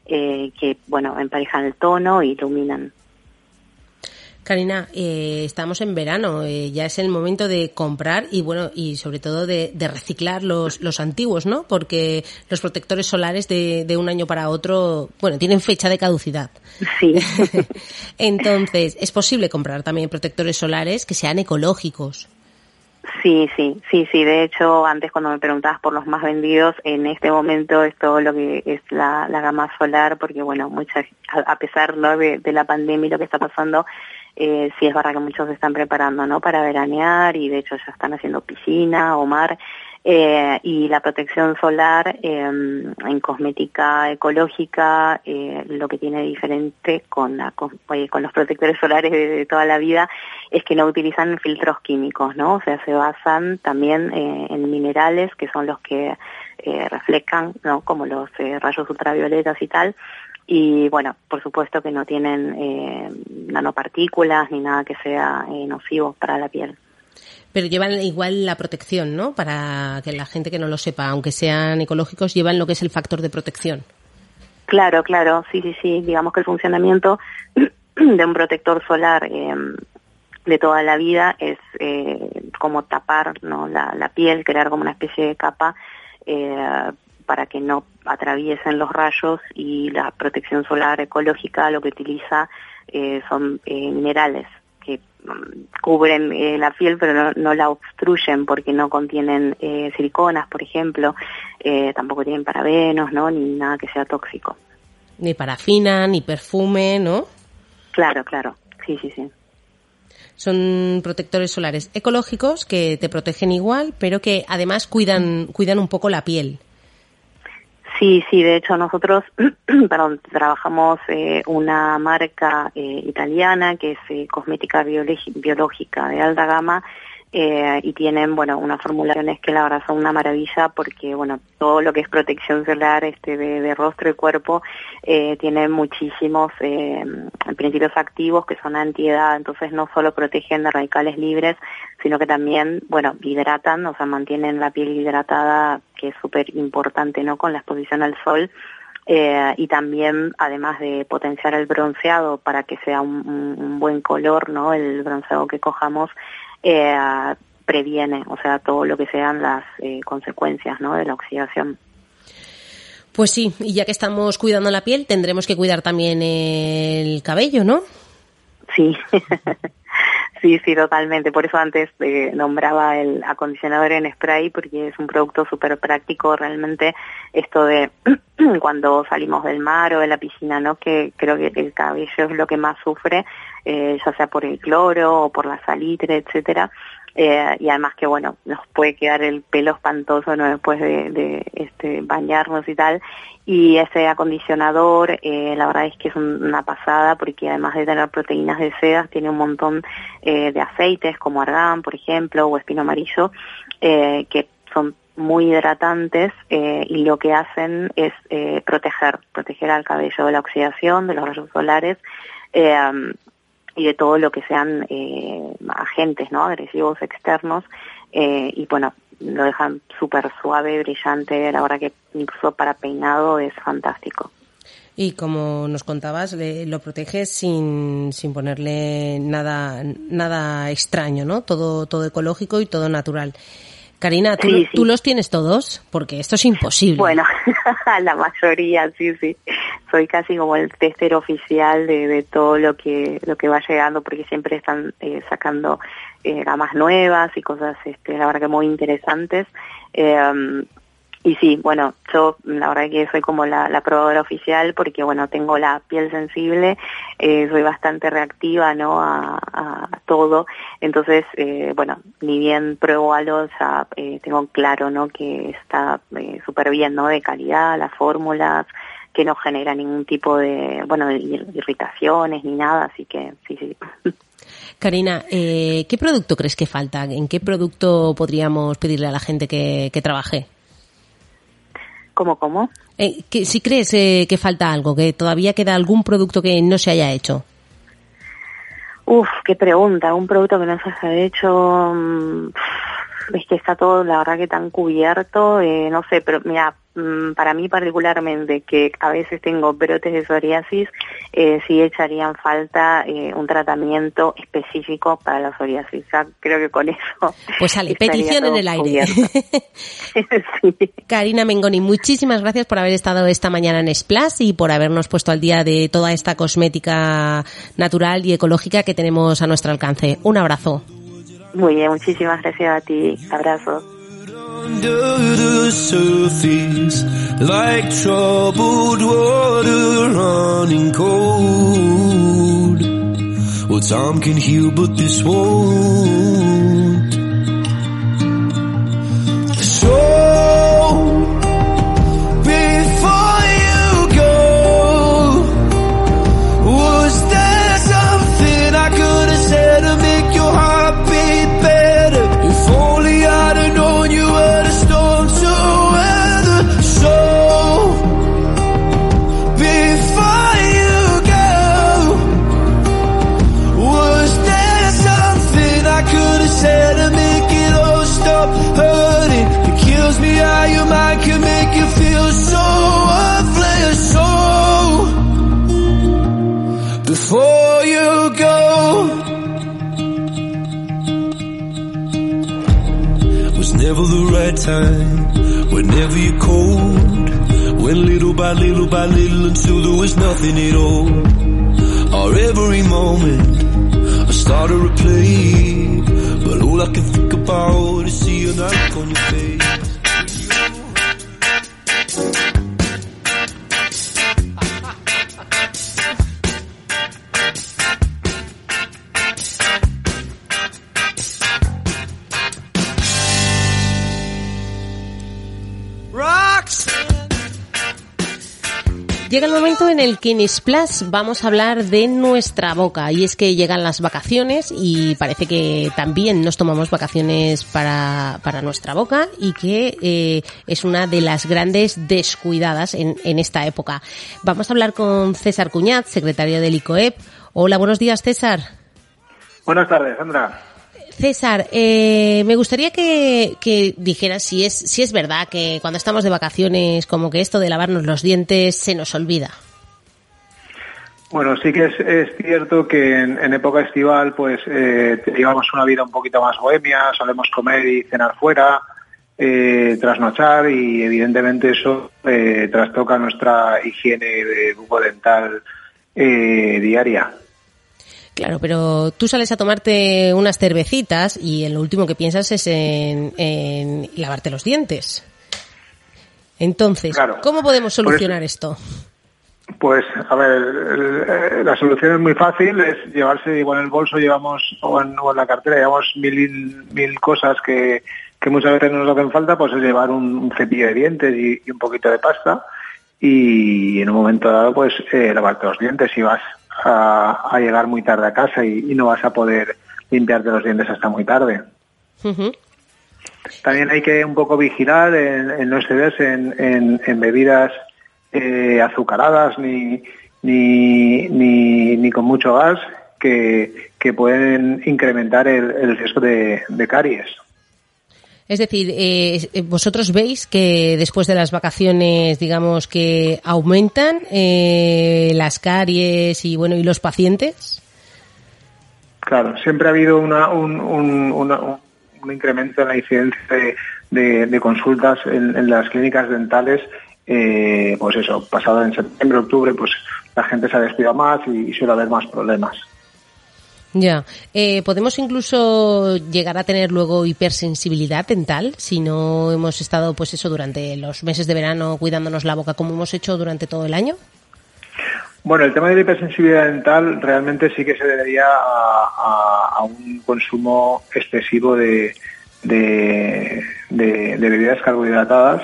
eh, que, bueno, emparejan el tono y iluminan. Karina, eh, estamos en verano, eh, ya es el momento de comprar y bueno, y sobre todo de, de reciclar los, los, antiguos, ¿no? Porque los protectores solares de, de, un año para otro, bueno, tienen fecha de caducidad. Sí. [laughs] Entonces, ¿es posible comprar también protectores solares que sean ecológicos? Sí, sí, sí, sí. De hecho, antes cuando me preguntabas por los más vendidos, en este momento es todo lo que es la, la gama solar, porque bueno, muchas, a, pesar ¿no? de, de la pandemia y lo que está pasando, eh, sí es verdad que muchos se están preparando no para veranear y de hecho ya están haciendo piscina o mar. Eh, y la protección solar eh, en cosmética ecológica eh, lo que tiene diferente con, la, con, con, los protectores solares de, toda la vida es que no utilizan filtros químicos no o sea se basan también eh, en minerales que son los que eh, reflejan no como los eh, rayos ultravioletas y tal y bueno, por supuesto que no tienen eh, nanopartículas ni nada que sea eh, nocivo para la piel. Pero llevan igual la protección, ¿no? Para que la gente que no lo sepa, aunque sean ecológicos, llevan lo que es el factor de protección. Claro, claro, sí, sí, sí. Digamos que el funcionamiento [clears throat] de un protector solar eh, de toda la vida es eh, como tapar ¿no? la, la piel, crear como una especie de capa eh, para que no atraviesen los rayos y la protección solar ecológica lo que utiliza eh, son eh, minerales que um, cubren eh, la piel pero no, no, la obstruyen porque no contienen siliconas, por ejemplo, tampoco tienen parabenos, ¿no? Ni nada que sea tóxico. Ni parafina, ni perfume, ¿no? Claro, claro, sí, sí, sí. Son protectores solares ecológicos que te protegen igual, pero que además cuidan, cuidan un poco la piel. Sí, sí, de hecho nosotros [clears throat] trabajamos eh, una marca eh, italiana que es eh, cosmética biológica de alta gama eh, y tienen, bueno, unas formulaciones que la verdad son una maravilla porque, bueno, todo lo que es protección solar este, de, rostro y cuerpo eh, tiene muchísimos eh, principios activos que son antiedad, entonces no solo protegen de radicales libres, sino que también, bueno, hidratan, o sea, mantienen la piel hidratada, que es súper importante, ¿no?, con la exposición al sol. Y también además de potenciar el bronceado para que sea un, buen color no el bronceado que cojamos eh, previene o sea todo lo que sean las eh, consecuencias no de la oxidación. Pues sí y ya que estamos cuidando la piel tendremos que cuidar también el cabello no sí. [laughs] Sí, sí, totalmente. Por eso antes eh, nombraba el acondicionador en spray, porque es un producto súper práctico realmente. Esto de [clears throat] cuando salimos del mar o de la piscina, ¿no? Que creo que el cabello es lo que más sufre, eh, ya sea por el cloro o por la salitre, etcétera. Eh, y además que bueno nos puede quedar el pelo espantoso no después de, de este bañarnos y tal y ese acondicionador eh, la verdad es que es una pasada porque además de tener proteínas de sedas tiene un montón eh, de aceites como argán por ejemplo o espino amarillo eh, que son muy hidratantes eh, y lo que hacen es eh, proteger proteger al cabello de la oxidación de los rayos solares eh, y de todo lo que sean eh, agentes no agresivos externos eh, y bueno lo dejan súper suave brillante la verdad que incluso para peinado es fantástico. Y como nos contabas le, lo proteges sin, sin ponerle nada nada extraño no todo todo ecológico y todo natural Karina, ¿tú, Sí, sí. ¿tú los tienes todos? Porque esto es imposible. Bueno, [laughs] la mayoría, sí, sí. Soy casi como el tester oficial de, de todo lo que lo que va llegando, porque siempre están eh, sacando eh, gamas nuevas y cosas, este, la verdad que muy interesantes. Eh, y sí, bueno, yo la verdad que soy como la, probadora oficial porque, bueno, tengo la piel sensible, eh, soy bastante reactiva, ¿no? A, todo. Entonces, eh, bueno, ni bien pruebo algo, ya eh, tengo claro, ¿no? Que está eh, súper bien, ¿no? De calidad, las fórmulas, que no genera ningún tipo de, bueno, irritaciones ni nada, así que sí, sí. [laughs] Karina, eh, ¿qué producto crees que falta? ¿En qué producto podríamos pedirle a la gente que trabaje? ¿Cómo, cómo? Eh, que, si crees eh, que falta algo, que todavía queda algún producto que no se haya hecho. Uf, qué pregunta. Un producto que no se haya hecho. mm, Es que está todo, la verdad, que tan cubierto. Eh, no sé, pero mira, para mí particularmente, que a veces tengo brotes de psoriasis, eh, sí echarían falta eh, un tratamiento específico para la psoriasis. Ya creo que con eso. Pues sale, [laughs] petición en el aire. [laughs] [laughs] sí. Karina Mengoni, muchísimas gracias por haber estado esta mañana en Splash y por habernos puesto al día de toda esta cosmética natural y ecológica que tenemos a nuestro alcance. Un abrazo. Muy bien, muchísimas gracias a ti. Abrazo. Under the surface like troubled water running cold. Well, time can heal, but this won't. Time, whenever you're cold. Little by little by little until there was nothing at all. Or every moment, I start to replay. But all I can think about is seeing that look on your face. Llega el momento en el que en Splash vamos a hablar de nuestra boca y es que llegan las vacaciones y parece que también nos tomamos vacaciones para, para nuestra boca y que eh, es una de las grandes descuidadas en, en esta época. Vamos a hablar con César Cuñat, secretario del ICOEP. Hola, buenos días César. Buenas tardes, Sandra. César, eh, me gustaría que, dijeras si es, si es verdad que cuando estamos de vacaciones, como que esto de lavarnos los dientes se nos olvida. Bueno, sí que es, cierto que en, época estival pues eh, llevamos una vida un poquito más bohemia, solemos comer y cenar fuera, eh, trasnochar y evidentemente eso eh, trastoca nuestra higiene de bucodental eh, diaria. Claro, pero tú sales a tomarte unas cervecitas y lo último que piensas es en, lavarte los dientes. Entonces, ¿cómo podemos solucionar esto? Pues, a ver, la solución es muy fácil, es llevarse, igual en el bolso llevamos, o en, la cartera llevamos mil, mil cosas que, muchas veces nos hacen falta, pues es llevar un, cepillo de dientes y, un poquito de pasta y en un momento dado, pues eh, lavarte los dientes si vas a, llegar muy tarde a casa y, no vas a poder limpiarte los dientes hasta muy tarde. También hay que un poco vigilar en, no excederse en, en, bebidas eh, azucaradas ni, ni, ni, con mucho gas que, que pueden incrementar el, riesgo de, caries. Es decir, eh, vosotros veis que después de las vacaciones, digamos que aumentan eh, las caries y bueno y los pacientes. Claro, siempre ha habido una, un, incremento en la incidencia de, consultas en, las clínicas dentales eh, pues eso, pasado en septiembre, octubre, pues la gente se ha despido más y, suele haber más problemas. Ya, eh, podemos incluso llegar a tener luego hipersensibilidad dental si no hemos estado, pues eso, durante los meses de verano cuidándonos la boca como hemos hecho durante todo el año. Bueno, el tema de la hipersensibilidad dental realmente sí que se debería a, un consumo excesivo de, de, bebidas carbohidratadas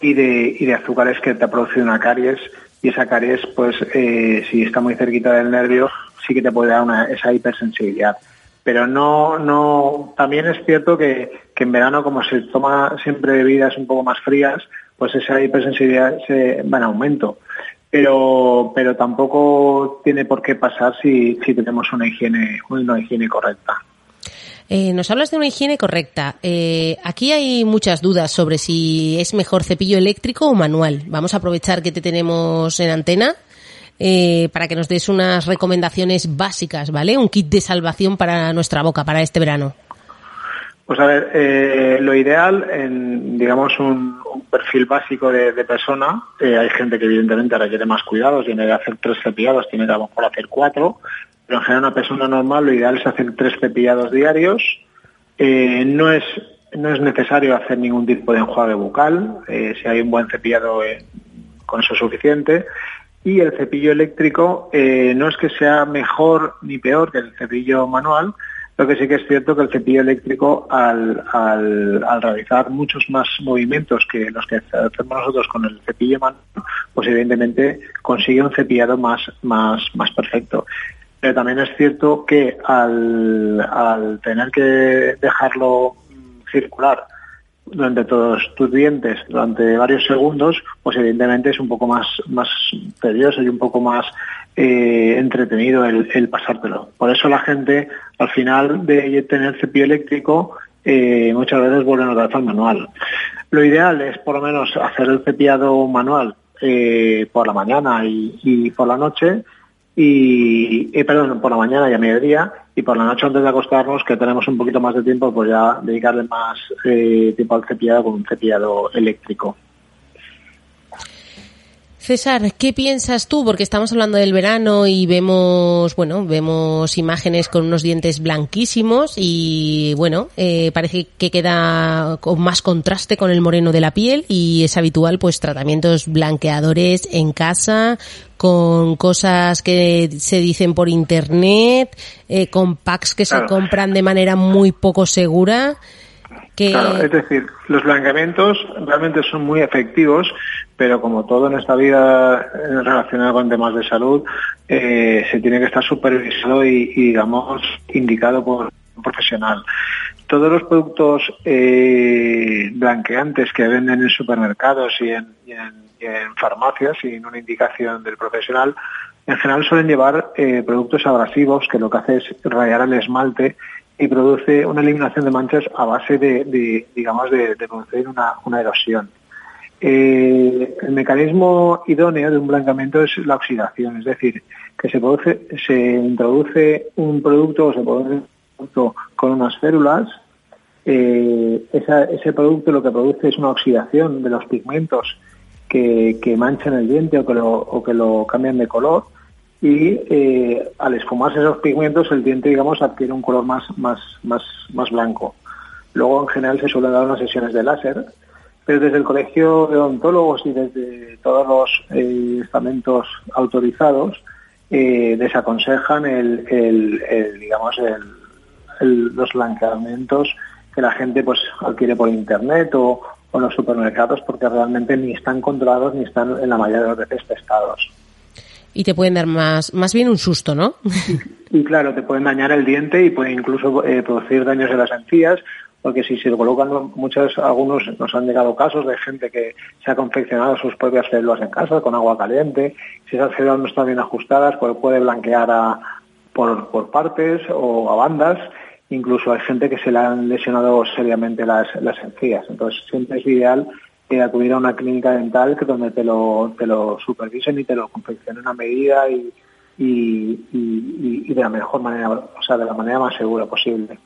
y de, y de azúcares que te producido una caries y esa caries, pues eh, si está muy cerquita del nervio, sí que te puede dar una, esa hipersensibilidad. Pero no, no, también es cierto que, que en verano, como se toma siempre bebidas un poco más frías, pues esa hipersensibilidad se va en aumento. Pero, pero tampoco tiene por qué pasar si, si tenemos una higiene, una higiene correcta. Eh, nos hablas de una higiene correcta. Eh, aquí hay muchas dudas sobre si es mejor cepillo eléctrico o manual. Vamos a aprovechar que te tenemos en antena eh, para que nos des unas recomendaciones básicas, ¿vale? Un kit de salvación para nuestra boca para este verano. Pues a ver, lo ideal en, digamos, un, perfil básico de, persona, hay gente que evidentemente requiere más cuidados, tiene que hacer tres cepillados, tiene que a lo mejor hacer cuatro, pero en general una persona normal lo ideal es hacer tres cepillados diarios. Eh, no es no es necesario hacer ningún tipo de enjuague bucal. Eh, si hay un buen cepillado, eh, con eso es suficiente. Y el cepillo eléctrico no es que sea mejor ni peor que el cepillo manual, lo que sí que es cierto que el cepillo eléctrico, al, al, realizar muchos más movimientos que los que hacemos nosotros con el cepillo manual, pues evidentemente consigue un cepillado más, más, más perfecto. Pero también es cierto que al, tener que dejarlo circular durante todos tus dientes durante varios segundos, pues evidentemente es un poco más, más tedioso y un poco más eh, entretenido el, pasártelo. Por eso la gente, al final de tener cepillo eléctrico, eh, muchas veces vuelven a al manual. Lo ideal es por lo menos hacer el cepillado manual eh, por la mañana y por la noche y, perdón, por la mañana y a mediodía y por la noche antes de acostarnos, que tenemos un poquito más de tiempo, pues ya dedicarle más eh, tiempo al cepillado con un cepillado eléctrico. César, ¿qué piensas tú? Porque estamos hablando del verano y vemos, bueno, vemos imágenes con unos dientes blanquísimos y, bueno, eh, parece que queda con más contraste con el moreno de la piel y es habitual, pues, tratamientos blanqueadores en casa con cosas que se dicen por internet, eh, con packs que se compran de manera muy poco segura. Claro, es decir, los blanqueamientos realmente son muy efectivos, pero como todo en esta vida eh, relacionado con temas de salud, eh, se tiene que estar supervisado y, digamos, indicado por un profesional. Todos los productos eh, blanqueantes que venden en supermercados y en, farmacias sin una indicación del profesional, en general suelen llevar productos abrasivos que lo que hace es rayar el esmalte y produce una eliminación de manchas a base de, digamos, de, producir una, erosión. Eh, el mecanismo idóneo de un blancamiento es la oxidación, es decir, que se produce, se introduce un producto o se produce un producto con unas células, eh, ese producto lo que produce es una oxidación de los pigmentos que, manchan el diente o que, lo, o que lo cambian de color y eh, al esfumarse esos pigmentos el diente, digamos, adquiere un color más, más, más, más blanco. Luego, en general, se suelen dar unas sesiones de láser, pero desde el Colegio de Odontólogos y desde todos los eh, estamentos autorizados eh, desaconsejan el, el, digamos, el, los blanqueamientos que la gente pues adquiere por internet o, o en los supermercados porque realmente ni están controlados ni están en la mayoría de los veces testados y te pueden dar más, más bien un susto, ¿no? Y, [laughs] claro, te pueden dañar el diente y pueden incluso eh, producir daños en las encías, porque si se lo colocan muchos, algunos nos han llegado casos de gente que se ha confeccionado sus propias células en casa con agua caliente, si esas células no están bien ajustadas, pues puede blanquear a, por, por partes o a bandas, incluso hay gente que se le han lesionado seriamente las, las encías, entonces siempre es ideal que acudir a una clínica dental que donde te lo, te lo supervisen y te lo confeccionen a medida y, y, de la mejor manera, o sea, de la manera más segura posible.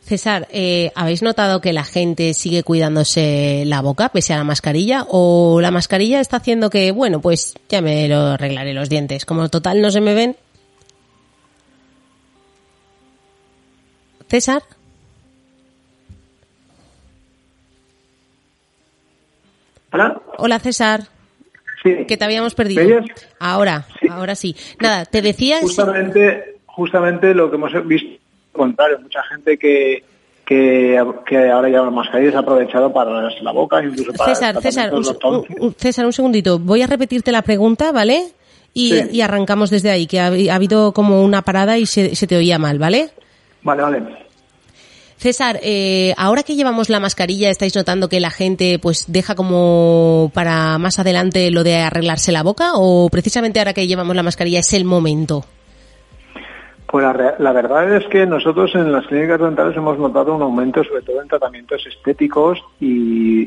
César, eh, ¿habéis notado que la gente sigue cuidándose la boca pese a la mascarilla? ¿O la mascarilla está haciendo que, bueno, pues ya me lo arreglaré los dientes? Como total no se me ven. César. Hola. Hola, César. Sí. Que te habíamos perdido. Ahora, ahora sí. Nada, te decía... Justamente, justamente lo que hemos visto, contrario, mucha gente que, que, ahora lleva mascarillas ha aprovechado para darse la boca, incluso para... César, César, un, César, un segundito. Voy a repetirte la pregunta, ¿vale? Y, arrancamos desde ahí, que ha, habido como una parada y se, se te oía mal, ¿vale? Vale, vale. César, eh, ahora que llevamos la mascarilla, ¿estáis notando que la gente pues deja como para más adelante lo de arreglarse la boca o precisamente ahora que llevamos la mascarilla es el momento? Pues la, verdad es que nosotros en las clínicas dentales hemos notado un aumento sobre todo en tratamientos estéticos y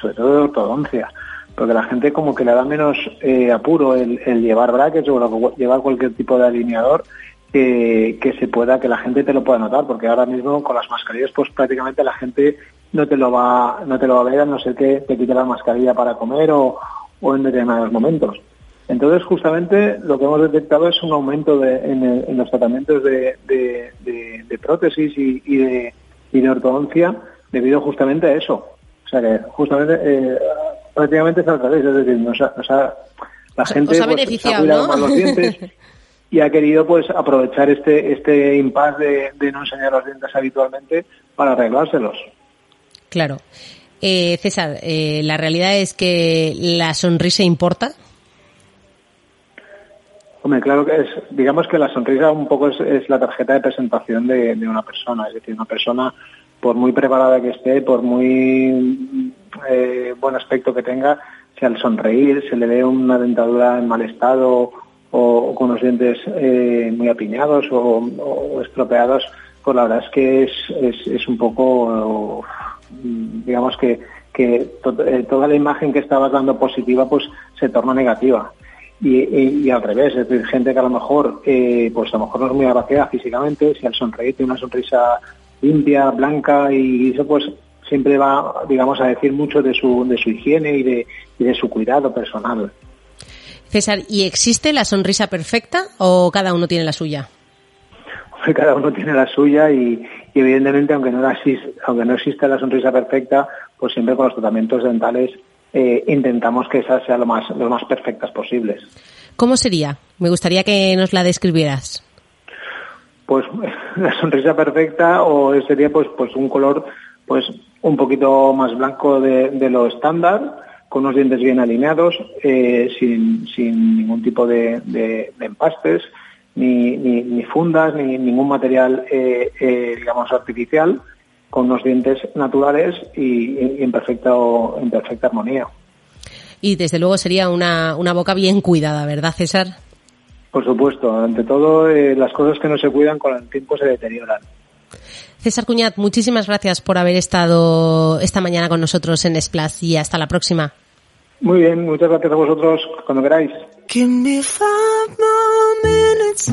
sobre todo de ortodoncia, porque la gente como que le da menos eh, apuro el, llevar brackets o llevar cualquier tipo de alineador que, se pueda, que la gente te lo pueda notar, porque ahora mismo con las mascarillas, pues prácticamente la gente no te lo va, no te lo va a ver a no ser que te quite la mascarilla para comer o, en determinados momentos. Entonces, justamente lo que hemos detectado es un aumento de, en, los tratamientos de, prótesis y, de, y de ortodoncia debido justamente a eso. O sea que justamente eh, prácticamente es al revés, es decir, nos la gente ha pues, se ha más los dientes [laughs] y ha querido pues aprovechar este este impasse de, no enseñar los dientes habitualmente para arreglárselos. Claro. Eh, César, eh, la realidad es que la sonrisa importa. Hombre, claro que es, digamos que la sonrisa un poco es, la tarjeta de presentación de, una persona, es decir, una persona por muy preparada que esté, por muy eh, buen aspecto que tenga, si al sonreír se le ve una dentadura en mal estado o, con los dientes eh, muy apiñados o, estropeados, pues la verdad es que es, es, un poco, digamos que, que eh, toda la imagen que estabas dando positiva pues se torna negativa. Y, al revés, es decir, gente que a lo mejor, eh, pues a lo mejor no es muy agraciada físicamente, si al sonreír tiene una sonrisa limpia, blanca y eso pues siempre va, digamos, a decir mucho de su, de su higiene y de, y de su cuidado personal. César, ¿y existe la sonrisa perfecta o cada uno tiene la suya? [laughs] Cada uno tiene la suya y, evidentemente aunque no, existe, aunque no exista la sonrisa perfecta, pues siempre con los tratamientos dentales eh, intentamos que esas sean lo más, lo más perfectas posibles. ¿Cómo sería? Me gustaría que nos la describieras. Pues [laughs] la sonrisa perfecta o sería pues pues un color pues un poquito más blanco de, de lo estándar con unos dientes bien alineados, eh, sin, sin, ningún tipo de, empastes, ni, ni, fundas, ni ningún material, eh, eh, digamos, artificial, con unos dientes naturales y, en, perfecta, en perfecta armonía. Y desde luego sería una, una boca bien cuidada, ¿verdad, César? Por supuesto, ante todo las cosas que no se cuidan con el tiempo se deterioran. César Cuñat, muchísimas gracias por haber estado esta mañana con nosotros en Splash y hasta la próxima. Muy bien, muchas gracias a vosotros cuando queráis. Give me five more minutes.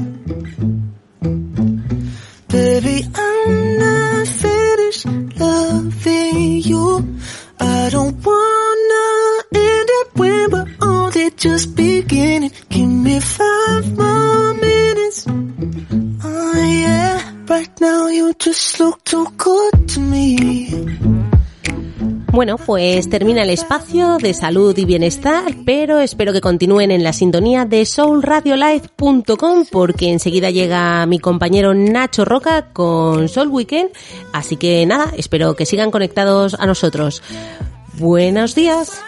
Baby, I'm not finished loving you. I don't wanna end up when we're only just beginning. Give me five more minutes. Oh yeah, right now you just look too good to me. Bueno, pues termina el espacio de salud y bienestar, pero espero que continúen en la sintonía de soulradiolife.com porque enseguida llega mi compañero Nacho Roca con Soul Weekend, así que nada, espero que sigan conectados a nosotros. Buenos días.